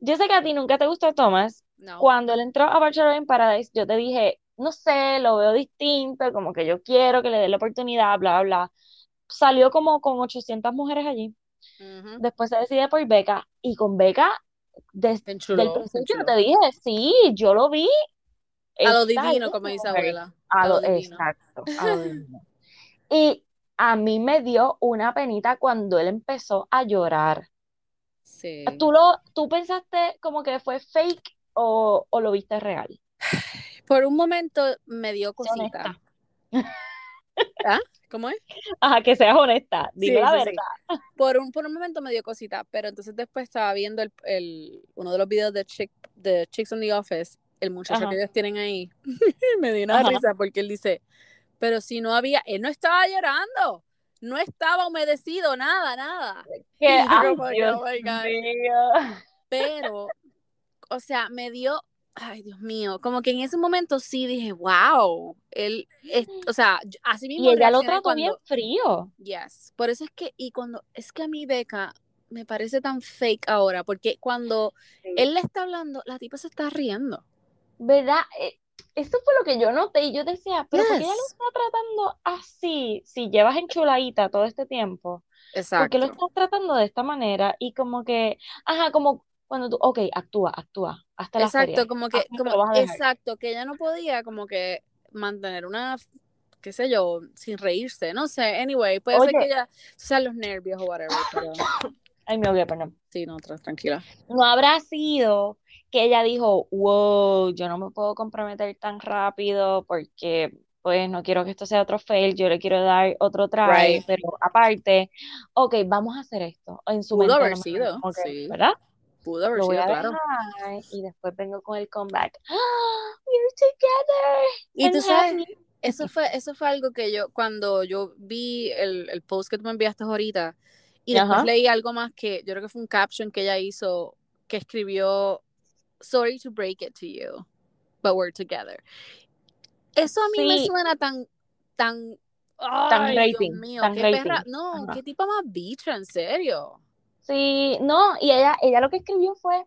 Yo sé que a ti nunca te gustó Tomás. No. Cuando él entró a Bachelor in Paradise, yo te dije, no sé, lo veo distinto, como que yo quiero que le dé la oportunidad, bla, bla, bla. Salió como con 800 mujeres allí. Después se decide por Beca. Y con Beca, desde el principio te dije, sí, yo lo vi. A lo divino, como dice abuela. A lo, divino. exacto, a lo divino. Y a mí me dio una penita cuando él empezó a llorar. Sí. ¿Tú lo, tú pensaste como que fue fake o, o lo viste real? Por un momento me dio cosita. ¿Ah? ¿Cómo es? Ajá, que seas honesta, dime Sí, la sí. Por un, por un momento me dio cosita, pero entonces después estaba viendo el, el- uno de los videos de, Chick, de Chicks on the Office, el muchacho Ajá. que ellos tienen ahí. me dio una Ajá. risa porque él dice, pero si no había, él no estaba llorando, no estaba humedecido, nada, nada. Yo ay, Dios oh my God. mío. Pero, o sea, me dio, ay Dios mío, como que en ese momento sí dije, wow, él, es- o sea, así mismo Y ella lo trató cuando, bien frío. yes, por eso es que, y cuando, es que a mí Beca me parece tan fake ahora, porque cuando él le está hablando, la tipa se está riendo. ¿Verdad? Eh, Eso fue lo que yo noté y yo decía, pero ¿por qué ella lo Yes. está tratando así? Si llevas enchuladita todo este tiempo. ¿Por qué lo Exacto. estás tratando de esta manera? Y como que, ajá, como cuando tú, ok, actúa, actúa, hasta la Exacto, como que, como, exacto, que ella no podía como que mantener una, qué sé yo, sin reírse, no sé, anyway, puede ser que ella sean los nervios o whatever, pero Ay, me ahogué, perdón. sí, no, tra- tranquila. No habrá sido que ella dijo, wow, yo no me puedo comprometer tan rápido porque pues no quiero que esto sea otro fail, yo le quiero dar otro try, Right. pero aparte, ok, vamos a hacer esto. En su Pudo mente haber no sido, sí. ¿verdad? Pudo haber Lo voy sido, a claro. dejar y después vengo con el comeback. ¡Ah! We're together Y tú sabes, happy. eso fue, eso fue algo que yo, cuando yo vi el, el post que tú me enviaste ahorita, y después Ajá. leí algo más que, yo creo que fue un caption que ella hizo, que escribió, sorry to break it to you, but we're together. Eso a mí me Sí. suena tan, tan, Tan ay, Dios rating, mío, tan qué rating. perra, no, Ajá. qué tipo más bicha, en serio. Sí, no, y ella, ella lo que escribió fue,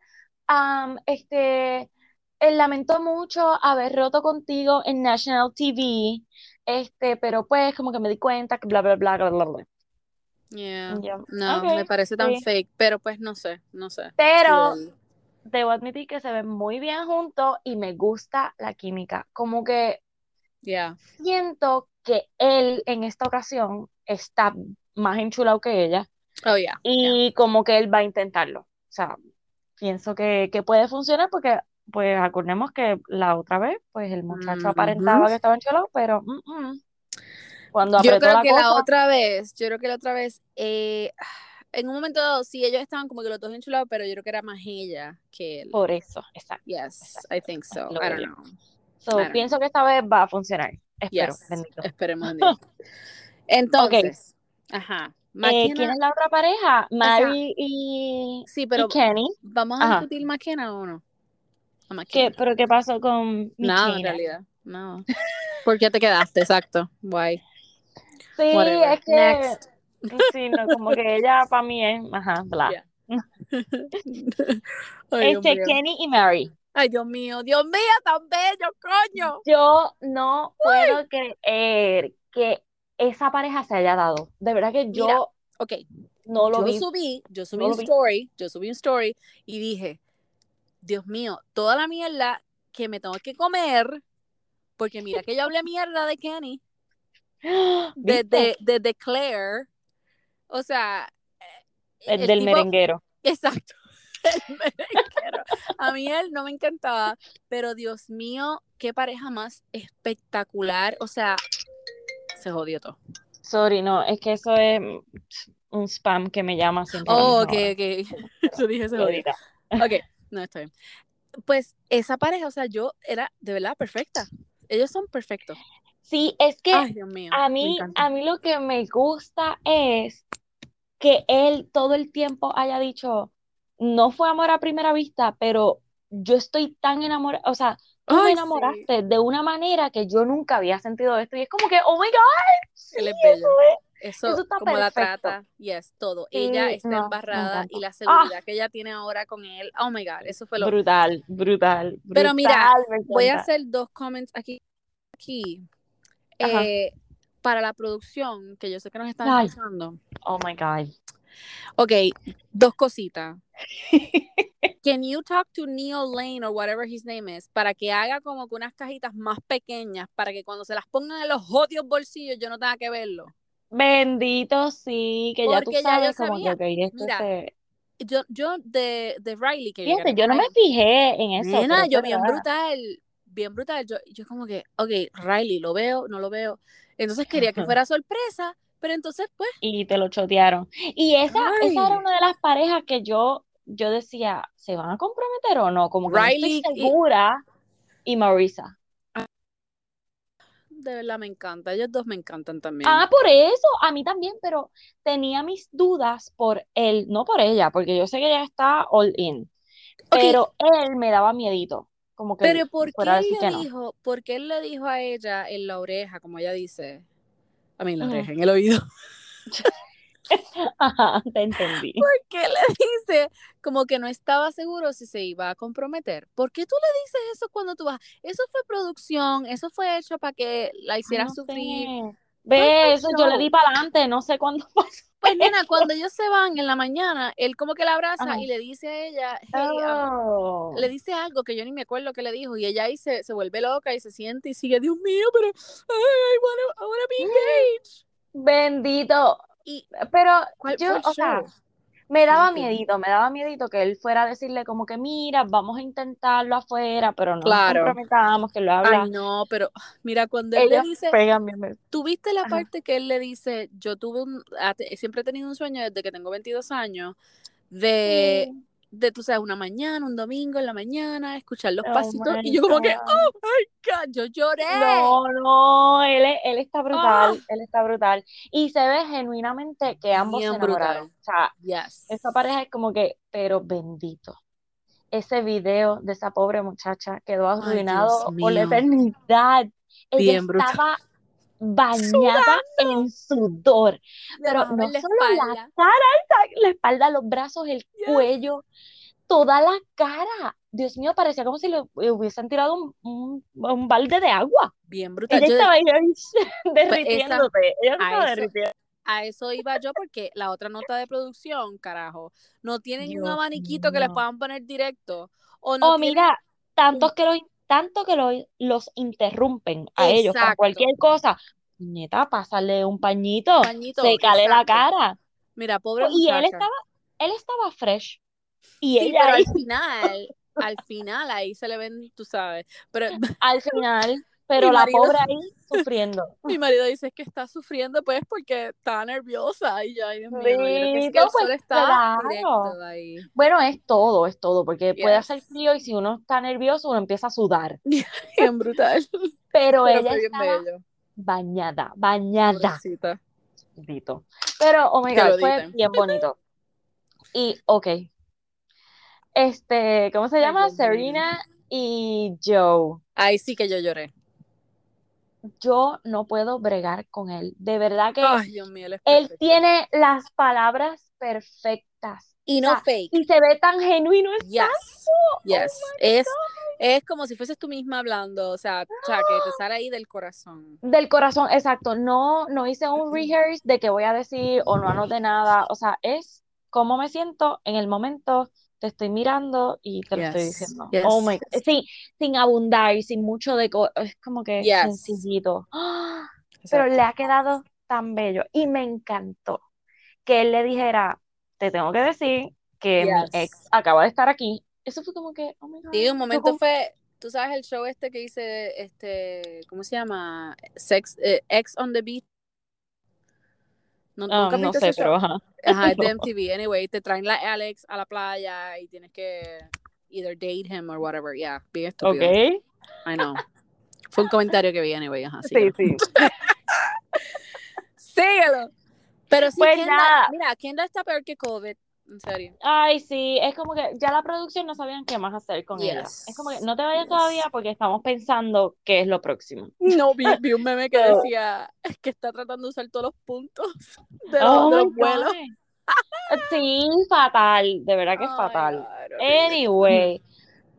am, este, eh, lamento mucho haber roto contigo en National TV, este, pero pues como que me di cuenta que bla, bla, bla, bla, bla, bla. Yeah. No, me parece tan sí. fake, pero pues no sé, no sé. Pero Sí, debo admitir que se ven muy bien juntos y me gusta la química. Como que yeah. siento que él en esta ocasión está más enchulado que ella Oh, yeah. yeah. y como que él va a intentarlo. O sea, pienso que, que puede funcionar porque, pues, acordemos que la otra vez, pues, el muchacho aparentaba Ujú. que estaba enchulado, pero mm, mm, cuando Yo creo la que la cosa, otra vez, yo creo que la otra vez, eh, en un momento dado, sí, ellos estaban como que los dos enchulados, pero yo creo que era más ella que él. por eso, exacto. Yes, exacto, I think so. I don't know. So, I don't pienso que esta vez va a funcionar. Espero, Yes, esperemos en. Entonces, ajá, Eh, ¿quién es la otra pareja? Mary y, sí, y pero Kenny. ¿vamos a Ajá. discutir McKenna o no? A ¿Qué, pero qué pasó con Nada, en McKenna? realidad, no. ¿Por qué te quedaste? Exacto, why? Sí, Whatever. es que Next. Sí, no, como que ella para mí es, ajá, bla. Yeah. Ay, Este. Kenny y Mary. Ay, Dios mío, Dios mío, tan bello, coño. Yo no puedo creer que esa pareja se haya dado. De verdad que yo Mira, Ok, no lo yo vi. subí, yo subí no un vi. story, yo subí un story y dije, Dios mío, toda la mierda que me tengo que comer, porque mira que yo hablé mierda de Kenny, de, ¿Viste? de, de, de Claire, o sea, El el del tipo- merenguero. Exacto. El merenguero. A mí él no me encantaba, pero Dios mío, qué pareja más espectacular. O sea, se jodió todo. Sorry, no, es que eso es un spam que me llama siempre. Oh, ok, hora. ok. Yo dije se jodió. Ok, no, está bien. Pues esa pareja, o sea, yo era de verdad perfecta. Ellos son perfectos. Sí, es que Ay, Dios mío. a mí, a mí lo que me gusta es que él todo el tiempo haya dicho, no fue amor a primera vista, pero yo estoy tan enamorada, o sea, tú me sí. enamoraste de una manera que yo nunca había sentido esto y es como que, oh my God, sí, Él es eso bello. es. Eso, Eso está como la perfecto. trata, yes, todo. Sí, ella está no, embarrada y la seguridad que ella tiene ahora con él. Oh my God, eso fue lo. Brutal, brutal, Pero mira, brutal, Voy a hacer dos comments aquí. aquí. Eh, para la producción, que yo sé que nos están Ay. escuchando. Oh my God. Ok, dos cositas. Can you talk to Neil Lane or whatever his name is para que haga como que unas cajitas más pequeñas para que cuando se las pongan en los jodios bolsillos yo no tenga que verlo? Bendito, sí, que ya tú Porque ya sabes como que, sabía. ok, esto Mira, se... Yo, yo de, de Riley, que Fíjate, yo no me fijé en eso, Nena, yo bien verdad. brutal, bien brutal. Yo, yo como que, ok, Riley, lo veo, no lo veo. Entonces quería que fuera sorpresa, pero entonces, pues, Y te lo chotearon. Y esa, esa era una de las parejas que yo, yo decía, ¿se van a comprometer o no? Como que no Riley estoy y- segura. Y Marisa. de verdad me encanta. Ellos dos me encantan también. Ah, por eso, a mí también, pero tenía mis dudas por él, no por ella, porque yo sé que ella está all in, pero él me daba miedito, como que pero ¿por qué él le que no. dijo, por qué él le dijo a ella en la oreja, como ella dice? A mí en la Ujú. oreja, en el oído. Ajá, te entendí. ¿Por qué le dice como que no estaba seguro si se iba a comprometer? ¿Por qué tú le dices eso cuando tú vas? Eso fue producción, eso fue hecho para que la Ay, hicieras no sufrir. sé. Ve, eso yo le di para adelante, no sé cuándo pasó. Pues nena, cuando ellos se van en la mañana, él como que la abraza Ajá. y le dice a ella, hey, am- Oh. le dice algo que yo ni me acuerdo que le dijo y ella ahí se, se vuelve loca y se siente y sigue, Dios mío, pero ay, I wanna, I wanna be engaged. Bendito. Y Pero ¿cuál yo, o sea, me daba miedito, me daba miedito que él fuera a decirle como que mira, vamos a intentarlo afuera, pero no nos Claro. comprometamos, que lo habla. Ay, no, pero mira, cuando él le dice. ¿tuviste la Ajá. parte que él le dice, yo tuve un, siempre he tenido un sueño desde que tengo 22 años de, Sí. De, tú sabes, una mañana, un domingo en la mañana, escuchar los Oh pasitos y yo como que, oh my God, yo lloré. No, no, él, él está brutal, Ah. él está brutal. Y se ve genuinamente que ambos se Bien enamoraron. brutal. O sea, Yes. esa pareja es como que, pero bendito. Ese video de esa pobre muchacha quedó arruinado por la eternidad. Ella Bien brutal. Bañada en sudor, Le pero no la solo la espalda. cara, esa- la espalda, los brazos, el Yes. cuello, toda la cara. Dios mío, parecía como si le hubiesen tirado un, un, un balde de agua. Bien brutal. Ella Yo- estaba ahí derritiéndose, ella estaba derritiendo. a eso iba yo porque la otra nota de producción, carajo, no tienen un Dios abaniquito que les puedan poner directo o no O tienen mira, tantos que los, tanto que lo- los interrumpen a ellos con cualquier cosa. Neta, pásale un pañito, Pañito, sécale la exacto. cara. Mira, pobre Y él estaba, él estaba fresh. Y Sí, ella pero ahí, al final, al final ahí se le ven, tú sabes. Pero al final, pero Mi la marido- pobre ahí sufriendo. mi marido dice que está sufriendo pues porque está nerviosa y ya, ay, Dios mío, que es Sí, que el pues, sol está claro. ahí. Bueno, es todo, es todo, porque puede hacer frío y si uno está nervioso, uno empieza a sudar. Bien brutal. Pero, Pero ella estaba bello. bañada, bañada. Dito. Pero, oh my God, fue bien bonito. Y, ok. Este, ¿cómo se llama? Serena y Joe. Ahí sí que yo lloré. Yo no puedo bregar con él. De verdad que Ay, Dios mío, él tiene las palabras perfectas. Y o no sea, fake. Y se ve tan genuino. es- Yes. Oh Yes. es, es como si fueses tú misma hablando. O sea, o sea, que te sale ahí del corazón. Del corazón, exacto. No, no hice un rehearse de qué voy a decir o no anoté nada. O sea, es cómo me siento en el momento. Te estoy mirando y te lo estoy diciendo. yes. Oh my God. Sin, sin abundar, sin mucho de es como que Yes. sencillito. ¡Ah! Pero le ha quedado tan bello y me encantó que él le dijera, te tengo que decir que mi ex acaba de estar aquí. Eso fue como que, oh my God. Sí, un momento como- fue, tú sabes el show este que hice, este, ¿cómo se llama? Sex, eh, Ex on the Beach. No, Ah, ¿Nunca no sé, pero ajá. Ajá, es de. MTV. Anyway, te traen la Alex a la playa y tienes que either date him or whatever. Yeah, bien estúpido. Ok. I know. Fue un comentario que vi anyway, ajá. Sí, síguelo. sí. Síguelo. Pero sí, Pues Kendall, mira, Kendall está peor que COVID, en serio. Ay, sí, es como que ya la producción no sabían qué más hacer con ella. Es como que no te vayas yes. todavía porque estamos pensando qué es lo próximo. No, vi, vi un meme que decía que está tratando de usar todos los puntos de los, Oh de my los vuelos. Sí, fatal, de verdad que es fatal. God. Anyway,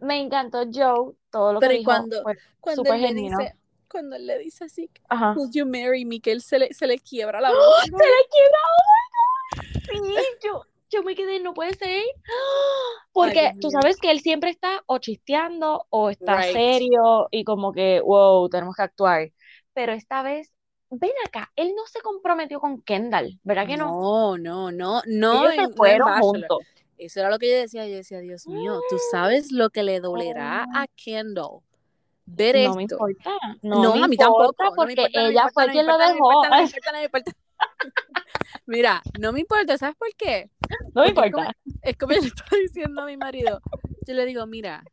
me encantó Joe, todo lo Pero que dijo cuando- fue Cuando genuino. dice, cuando él le dice así, Ajá. Would you marry me? Que él se le, se le quiebra la voz. ¡Oh, se le quiebra, oh my God. Sí, yo, yo me quedé, no puede ser. Porque Dios tú sabes que él siempre está o chisteando o está Right. serio y como que, wow, tenemos que actuar. Pero esta vez, ven acá, él no se comprometió con Kendall, ¿verdad que no? No, no, no, no. Ellos se fueron juntos. Eso era lo que yo decía. Yo decía, Dios mío, tú sabes lo que le dolerá a Kendall ver No me esto. importa, no, No, me a mí importa tampoco. no me porque importa, no me ella importa, fue no me quien lo me dejó. Mira, no me importa, ¿sabes por qué? No me Porque importa. Es como yo le estoy diciendo a mi marido. Yo le digo, mira,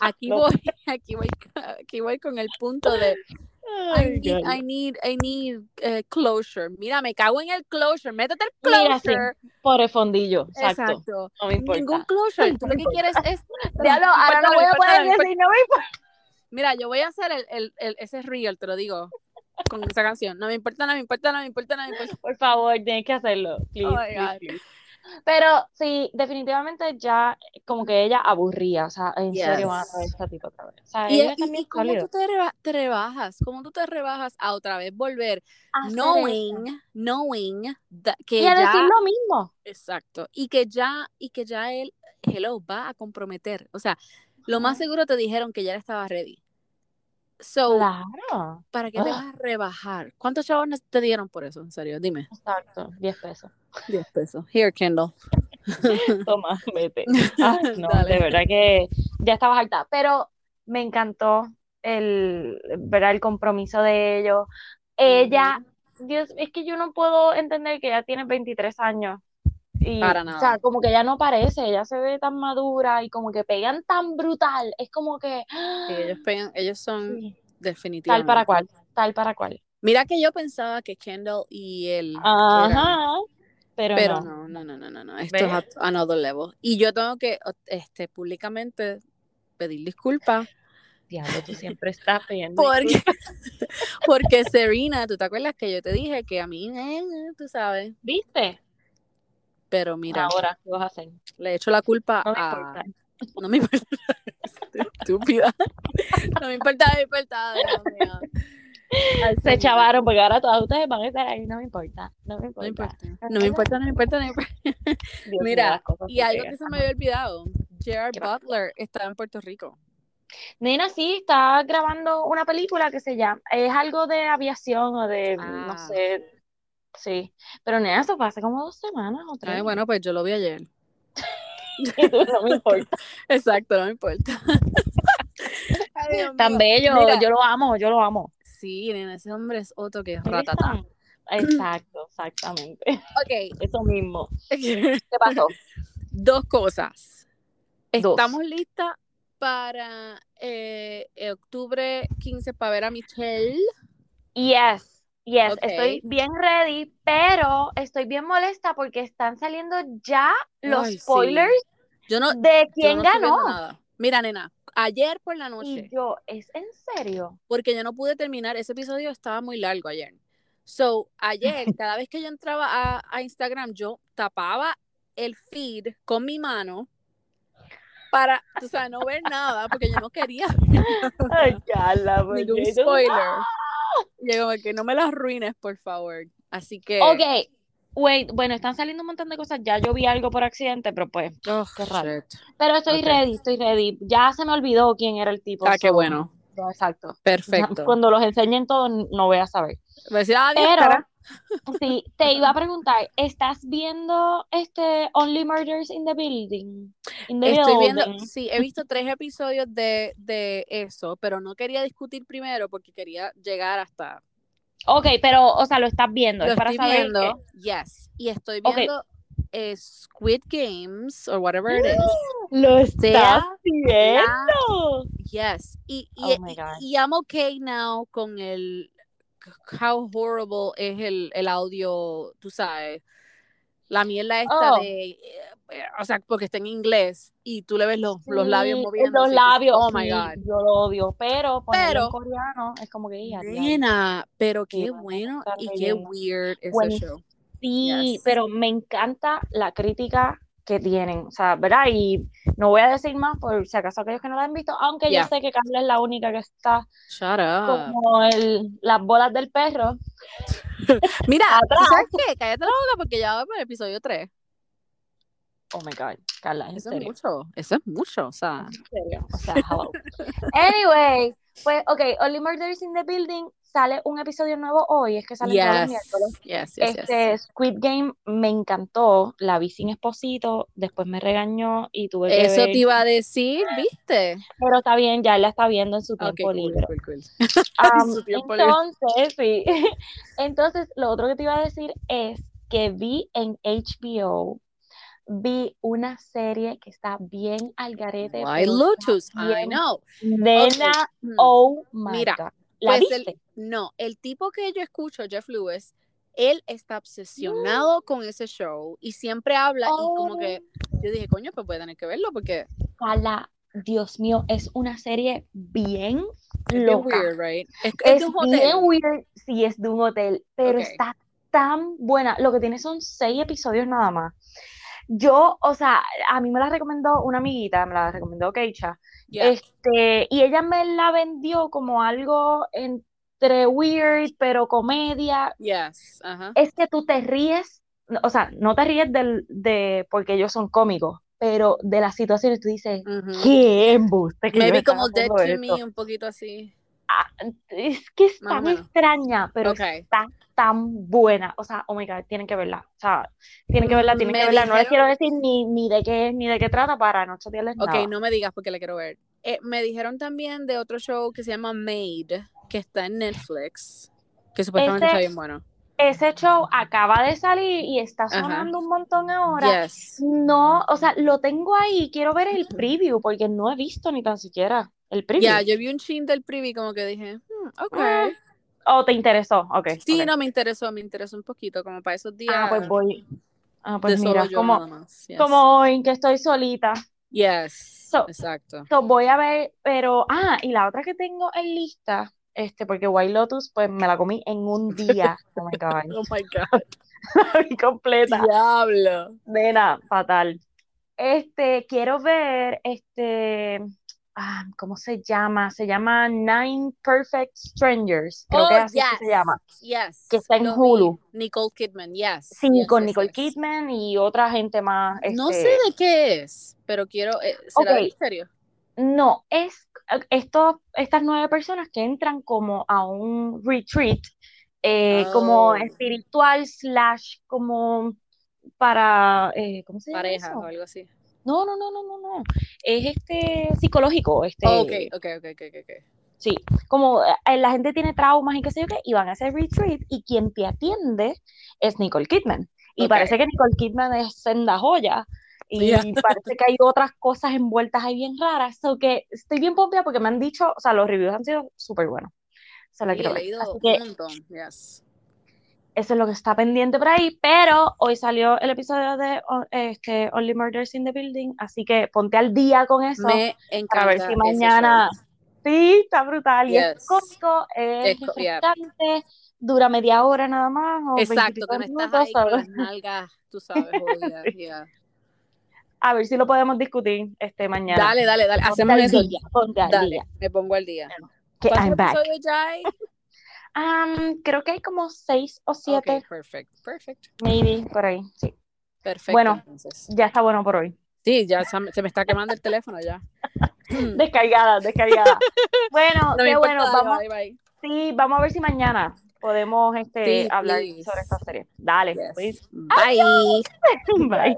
aquí No. voy, aquí voy, aquí voy con el punto de I need. I need, I need eh, closure. Mira, me cago en el closure. Métete el Mira, sí, closure. por el fondillo, exacto. Exacto. No me importa. Ningún closure. Tú lo que quieres es. Ya lo, No me ahora no voy a poder decir, no me importa. Mira, yo voy a hacer el, el, el- ese reel, te lo digo, con esa canción. No me importa, no me importa, no me importa, no me importa. Por favor, tienes que hacerlo. Please, Oh my please, God. please. Pero sí, definitivamente ya como que ella aburría, o sea, en serio van a Yes. traer esta tipo otra vez. O sea, Y, y, también y cómo tú te, reba- te rebajas, cómo tú te rebajas a otra vez volver, Hacer knowing, eso. knowing that- que Y a ya, decir lo mismo. exacto, y que ya, y que ya él, hello, va a comprometer. O sea, lo más seguro te dijeron que ya estaba ready. So, Claro, ¿para qué te Ugh. vas a rebajar? ¿Cuántos chavos te dieron por eso? En serio, dime. exacto, 10 pesos. 10 pesos. Here, Kendall. Toma, vete. No, Dale. de verdad que ya estabas harta. Pero me encantó el, ¿verdad? el compromiso de ellos. Ella, Dios, es que yo no puedo entender que ella tiene 23 años. Y, Para O sea, nada. como que ella no parece, ella se ve tan madura y como que pegan tan brutal. Es como que. Sí, ellos pegan, ellos son Sí, definitivamente. tal para cual, tal para cual. Mira que yo pensaba que Kendall y él eran- Ajá, pero, pero no. no, no, no, no, no, no. Esto ¿Ves? es a another level. Y yo tengo que este públicamente pedir disculpas Diablo, tú siempre estás pidiendo. porque porque Serena, tú te acuerdas que yo te dije que a mí, eh, tú sabes, ¿Viste? Pero mira, Ahora, ¿qué vas a hacer? le echo la culpa No me a importa. no me importa, estúpida, no me importa, no me importa, Se chavaron porque ahora todas ustedes van a estar ahí, no me importa, no me No importa. importa, no me importa, no me importa, no me importa. Mira, y algo que se me había olvidado, Gerard. Butler está en Puerto Rico. Nena, sí, está grabando una película que se llama, es algo de aviación o de, no Ah. sé, sí, pero nena, eso fue hace como dos semanas o tres. Ay, bueno, pues yo lo vi ayer. no me importa. Exacto, no me importa. Ay, Tan bello, Mira, yo lo amo, yo lo amo. Sí, nena, ese hombre es otro que es ¿Dónde ratata. Exacto, exactamente. Ok, Eso mismo. ¿Qué pasó? dos cosas. Dos. Estamos listas para eh, octubre 15 para ver a Michelle. Yes, yes, Ok. estoy bien ready, pero estoy bien molesta porque están saliendo ya los Ay, sí. spoilers Yo no, de quién no ganó. Mira, nena, ayer por la Y noche, yo, ¿es en serio? porque yo no pude terminar, ese episodio estaba muy largo ayer. So, ayer, cada vez que yo entraba a, a Instagram, yo tapaba el feed con mi mano para, tú sabes, no ver nada, porque yo no quería Ay, ¿por ningún spoiler. Y yo, como que no me las arruines, por favor. Así que. Ok, wait, bueno, están saliendo un montón de cosas. Ya yo vi algo por accidente, pero pues. Oh, qué raro. shit. Pero estoy Ok. ready, estoy ready. Ya se me olvidó quién era el tipo. Ah, qué so- bueno. so, exacto. Perfecto. Cuando los enseñen todos, no voy a saber. Voy a decir, ah, Dios, Pero. Sí, te iba a preguntar, ¿estás viendo este Only Murders in the Building? In the Estoy viendo, sí, he visto tres episodios de, de eso, pero no quería discutir primero porque quería llegar hasta. Ok, pero, o sea, lo estás viendo. Lo es para estoy saber viendo, que- yes. Y estoy viendo eh, Squid Games, or whatever it is. Lo estás viendo. Yes. Y, y, Oh my y- y I'm okay now con el how horrible es el, el audio, tú sabes. La mierda esta Oh. de, eh, o sea, porque está en inglés y tú le ves los, los labios Sí, moviendo. Los labios, Oh my sí, God. yo lo odio, pero Pero- en coreano es como que ya. Nena, pero Sí, qué a bueno y qué leyendo. weird ese Buenísimo. show. Sí, Yes. pero me encanta la crítica que tienen, o sea, ¿verdad? Y no voy a decir más por si acaso aquellos que no la han visto, aunque Yeah. yo sé que Carla es la única que está como el, las bolas del perro. Mira, ¿tú Atrás. ¿sabes qué? Cállate la boca porque ya va por el episodio 3. Oh my God, Carla, en Eso es mucho, eso es mucho, o sea. En serio, o sea, hello. Anyway, pues, ok, Only Murders in the Building sale un episodio nuevo hoy, es que sale todos los Yes, miércoles. yes, yes, Este yes. Squid Game me encantó, la vi sin esposito, después me regañó y tuve que Eso ver, te iba a decir, ¿viste? pero está bien, ya la está viendo en su tiempo libre. cool, cool. Am, su tiempo libre. entonces, sí. Entonces, lo otro que te iba a decir es que vi en HBO, vi una serie que está bien al garete, pero Lotus, I know. nena, Mm. oh my Mira, God. ¿La pues el- viste? No, el tipo que yo escucho, Jeff Lewis, él está obsesionado con ese show y siempre habla y como que yo dije, coño, pues voy a tener que verlo porque Ojalá, Dios mío, es una serie bien loca. weird, right? Es, es Es de un hotel. bien weird, sí, es de un hotel, pero Ok. está tan buena. Lo que tiene son seis episodios nada más. Yo, o sea, a mí me la recomendó una amiguita, me la recomendó Keisha, Yeah. este, y ella me la vendió como algo entre weird, pero comedia. Yes, ajá. Es que tú te ríes, o sea, no te ríes del, de porque ellos son cómicos, pero de las situaciones tú dices, Ujú. ¿qué embuste que Maybe como Dead to esto?" Me, un poquito así. Ah, es que es Más tan extraña, pero está tan buena. O sea, oh my God, tienen que verla. O sea, tienen que verla, Mm, tienen me que verla. No les quiero dijeron- decir ni, ni de qué, ni de qué trata para no chotearles Ok, nada. no me digas porque la quiero ver. Eh, me dijeron también de otro show que se llama Made, que está en Netflix, que supuestamente Ese- está bien bueno. Ese show acaba de salir y está Ajá. sonando un montón ahora. Yes. No, o sea, lo tengo ahí, quiero ver el preview porque no he visto ni tan siquiera el preview. Ya, yo vi un chin del preview como que dije, hmm, ok. Ah, ¿O te interesó? Ok. Sí, no me interesó, me interesó un poquito, como para esos días Ah, pues voy. Ah, pues mira, como. Yes. como hoy que estoy solita. Yes, So- exacto. So, voy a ver, pero, ah, y la otra que tengo en lista, este, porque White Lotus, pues me la comí en un día. Oh my God, Oh my God. la vi completa. Diablo. Nena, fatal. Este, quiero ver, este, ah, ¿cómo se llama? Se llama Nine Perfect Strangers, creo que Oh, así que se llama. Yes. Que está en. Hulu. Nicole Kidman, yes. Sí, yes, con Nicole. Kidman y otra gente más. No este, sé de qué es, pero quiero. eh, ¿Será de Ok. misterio? No, es esto, estas nueve personas que entran como a un retreat, eh, como Oh. espiritual slash como para, eh, ¿cómo se llama Pareja eso? o algo así. No, no, no, no, no, no. Es este psicológico, este, Oh, ok, ok, ok, ok, ok, sí, como eh, la gente tiene traumas y qué sé yo qué, y van a hacer retreat y quien te atiende es Nicole Kidman. Y Ok. parece que Nicole Kidman es senda joya. Y Yeah. parece que hay otras cosas envueltas ahí bien raras. So que estoy bien pompeada porque me han dicho, o sea, los reviews han sido súper buenos. Se la Sí, quiero he ver. Así un que montón, yes. Eso es lo que está pendiente por ahí, pero hoy salió el episodio de este, Only Murders in the Building, así que ponte al día con eso Me para ver si mañana... Sí, está brutal y es cómico, es Es co- yeah. refrescante, dura media hora nada más o Exacto, que 25 no estás minutos, ahí con ¿sabes? las nalgas, tú sabes, jodidas, yeah. A ver si lo podemos discutir este mañana. Dale, dale, dale, hacemos eso. día, ponte al Dale, día. me pongo al día. Que ¿Cuántos I'm back. ya? Um, creo que hay como seis o siete, Ok, perfect, perfect. maybe, por ahí, sí. Perfecto, Bueno. entonces. Ya está bueno por hoy. Sí, ya se me está quemando el teléfono ya. Descargada, descargada. Bueno, No qué bueno, vamos, bye, bye. sí, vamos a ver si mañana podemos este, Sí, hablar please. sobre esta serie. Dale, Yes. pues. Bye. Bye.